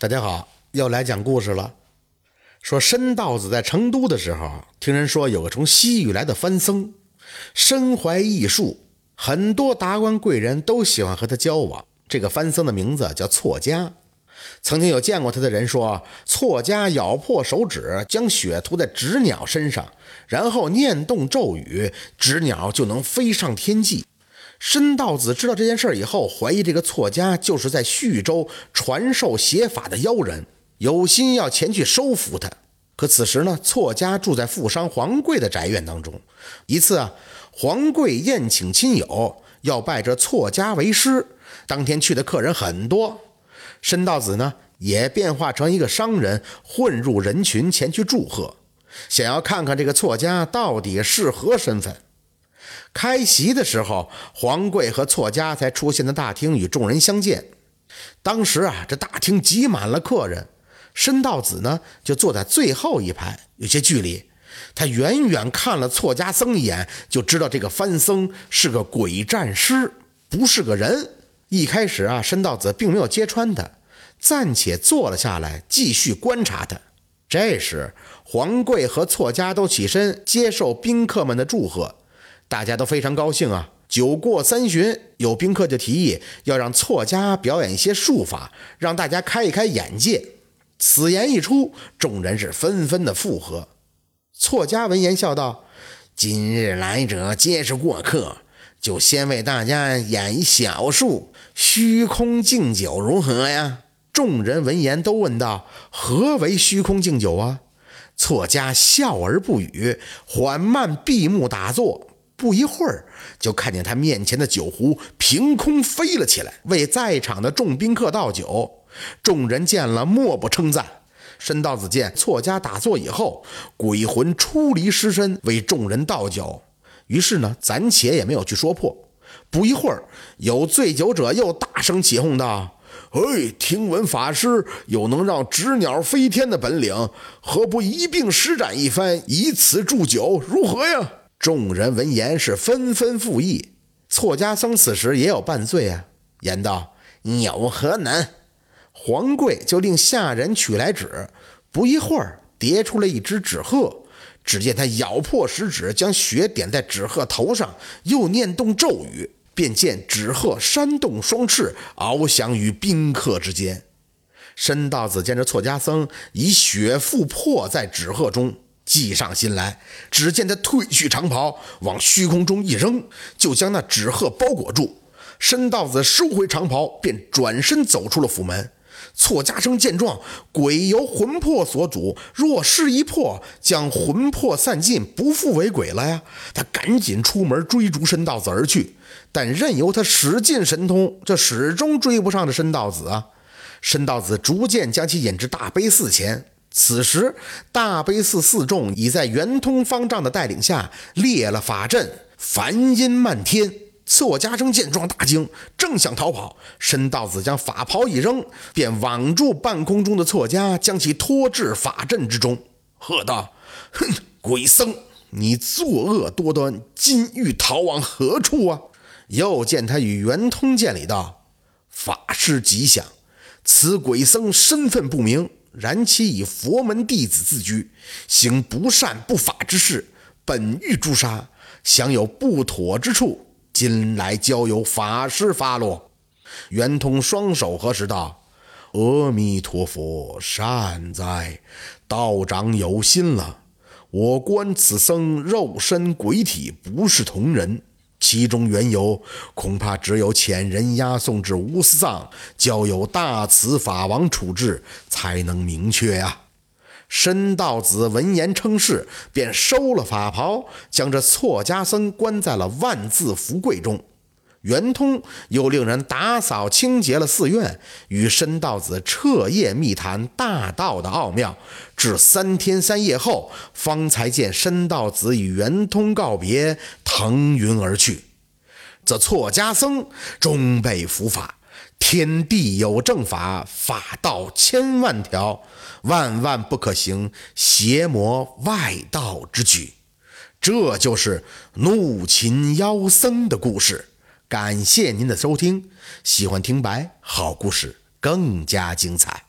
大家好，又来讲故事了。说申道子在成都的时候，听人说有个从西域来的番僧，身怀异术，很多达官贵人都喜欢和他交往。这个番僧的名字叫错家。曾经有见过他的人说，错家咬破手指，将血涂在纸鸟身上，然后念动咒语，纸鸟就能飞上天际。申道子知道这件事以后，怀疑这个错家就是在徐州传授邪法的妖人，有心要前去收服他。可此时呢，错家住在富商黄贵的宅院当中。一次啊，黄贵宴请亲友，要拜这错家为师。当天去的客人很多，申道子呢也变化成一个商人，混入人群前去祝贺，想要看看这个错家到底是何身份。开席的时候，黄贵和错家才出现在大厅与众人相见。当时啊，这大厅挤满了客人，申道子呢就坐在最后一排，有些距离。他远远看了错家僧一眼，就知道这个番僧是个鬼战师，不是个人。一开始啊，申道子并没有揭穿他，暂且坐了下来，继续观察他。这时，黄贵和错家都起身接受宾客们的祝贺。大家都非常高兴啊！酒过三巡，有宾客就提议要让错家表演一些术法，让大家开一开眼界。此言一出，众人是纷纷的附和。错家闻言笑道：“今日来者皆是过客，就先为大家演一小术，虚空敬酒如何呀？”众人闻言都问道：“何为虚空敬酒啊？”错家笑而不语，缓慢闭目打坐。不一会儿，就看见他面前的酒壶凭空飞了起来，为在场的众宾客倒酒。众人见了，莫不称赞。申道子见错家打坐以后，鬼魂出离尸身，为众人倒酒。于是呢，暂且也没有去说破。不一会儿，有醉酒者又大声起哄道：“哎，听闻法师有能让纸鸟飞天的本领，何不一并施展一番，以此祝酒，如何呀？”众人闻言是纷纷附议，错家僧此时也有半醉啊，言道：“有何难？”黄贵就令下人取来纸，不一会儿叠出了一只纸鹤。只见他咬破食指，将血点在纸鹤头上，又念动咒语，便见纸鹤扇动双翅，翱翔于宾客之间。申道子见这错家僧以血附破在纸鹤中。计上心来，只见他褪去长袍，往虚空中一扔，就将那纸鹤包裹住。申道子收回长袍，便转身走出了府门。错家生见状，鬼由魂魄所主，若失一魄，将魂魄散尽，不复为鬼了呀！他赶紧出门追逐申道子而去，但任由他使尽神通，这始终追不上这申道子啊！申道子逐渐将其引至大悲寺前。此时，大悲寺寺众已在圆通方丈的带领下列了法阵，梵音漫天。错家生见状大惊，正想逃跑，申道子将法袍一扔，便网住半空中的错家，将其拖至法阵之中，喝道：“哼，鬼僧，你作恶多端，今欲逃往何处啊？”又见他与圆通见礼道：“法师吉祥，此鬼僧身份不明。”然其以佛门弟子自居，行不善不法之事，本欲诛杀，想有不妥之处，今来交由法师发落。圆通双手合十道：“阿弥陀佛，善哉，道长有心了。我观此僧肉身鬼体不是同人。”其中缘由，恐怕只有遣人押送至乌斯藏，交由大慈法王处置，才能明确呀。申道子闻言称是，便收了法袍，将这错家僧关在了万字福柜中。圆通又令人打扫清洁了寺院，与申道子彻夜密谈大道的奥妙，至三天三夜后，方才见申道子与圆通告别，腾云而去。则错家僧终被伏法，天地有正法，法道千万条，万万不可行邪魔外道之举。这就是怒擒妖僧的故事。感谢您的收听，喜欢听白好故事更加精彩。